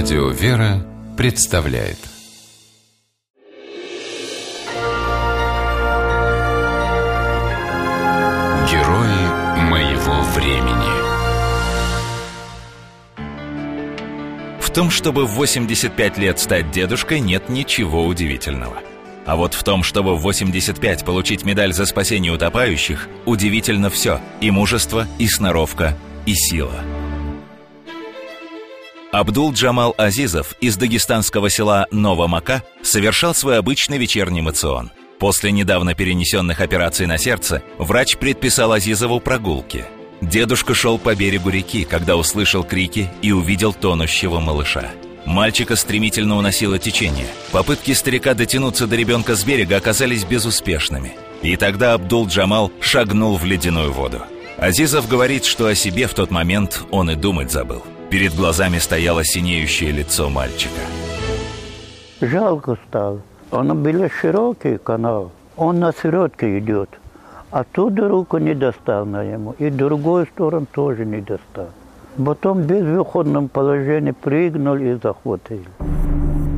Радио «Вера» представляет. Герои моего времени. В том, чтобы в 85 лет стать дедушкой, нет ничего удивительного. А вот в том, чтобы в 85 получить медаль за спасение утопающих, удивительно все – и мужество, и сноровка, и сила – Абдул Джамал Азизов из дагестанского села Новомака совершал свой обычный вечерний мацион. После недавно перенесенных операций на сердце врач предписал Азизову прогулки. Дедушка шел по берегу реки, когда услышал крики и увидел тонущего малыша. Мальчика стремительно уносило течение. Попытки старика дотянуться до ребенка с берега оказались безуспешными. И тогда Абдул Джамал шагнул в ледяную воду. Азизов говорит, что о себе в тот момент он и думать забыл – Перед глазами стояло синеющее лицо мальчика. Жалко стало. Он был широкий канал. Он на середке идет. Оттуда руку не достал на ему. И другую сторону тоже не достал. Потом без выходном положении прыгнул и захватил.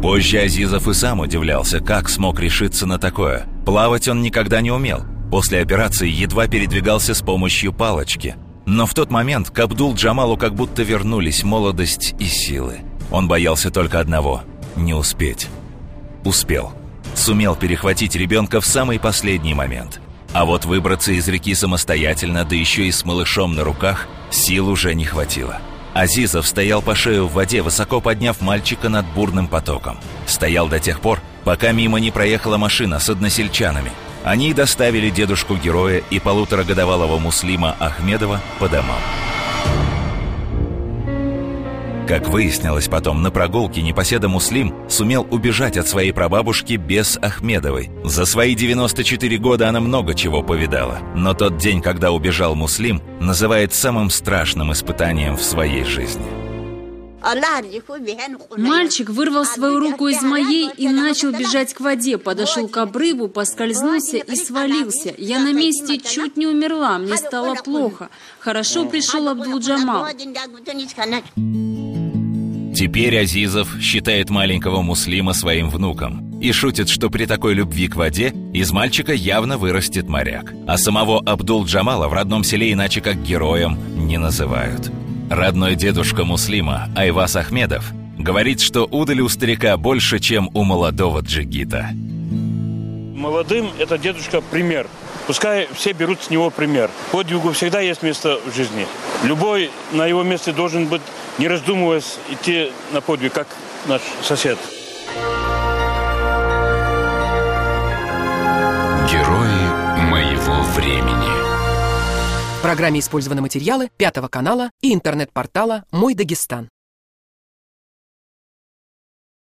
Позже Азизов и сам удивлялся, как смог решиться на такое. Плавать он никогда не умел. После операции едва передвигался с помощью палочки – но в тот момент к Абдул-Джамалу как будто вернулись молодость и силы. Он боялся только одного – не успеть. Успел. Сумел перехватить ребенка в самый последний момент. А вот выбраться из реки самостоятельно, да еще и с малышом на руках, сил уже не хватило. Азизов стоял по шею в воде, высоко подняв мальчика над бурным потоком. Стоял до тех пор, пока мимо не проехала машина с односельчанами – они доставили дедушку-героя и полуторагодовалого Муслима Ахмедова по домам. Как выяснилось потом, на прогулке непоседа Муслим сумел убежать от своей прабабушки без Ахмедовой. За свои 94 года она много чего повидала. Но тот день, когда убежал Муслим, называет самым страшным испытанием в своей жизни. Мальчик вырвал свою руку из моей и начал бежать к воде. Подошел к обрыву, поскользнулся и свалился. Я на месте чуть не умерла, мне стало плохо. Хорошо пришел Абдул-Джамал. Теперь Азизов считает маленького муслима своим внуком и шутит, что при такой любви к воде из мальчика явно вырастет моряк. А самого Абдул-Джамала в родном селе иначе как героем не называют. Родной дедушка Муслима, Айвас Ахмедов, говорит, что удали у старика больше, чем у молодого джигита. Молодым это дедушка пример. Пускай все берут с него пример. Подвигу всегда есть место в жизни. Любой на его месте должен быть, не раздумываясь, идти на подвиг, как наш сосед. Герои моего времени. В программе использованы материалы Пятого канала и интернет-портала «Мой Дагестан».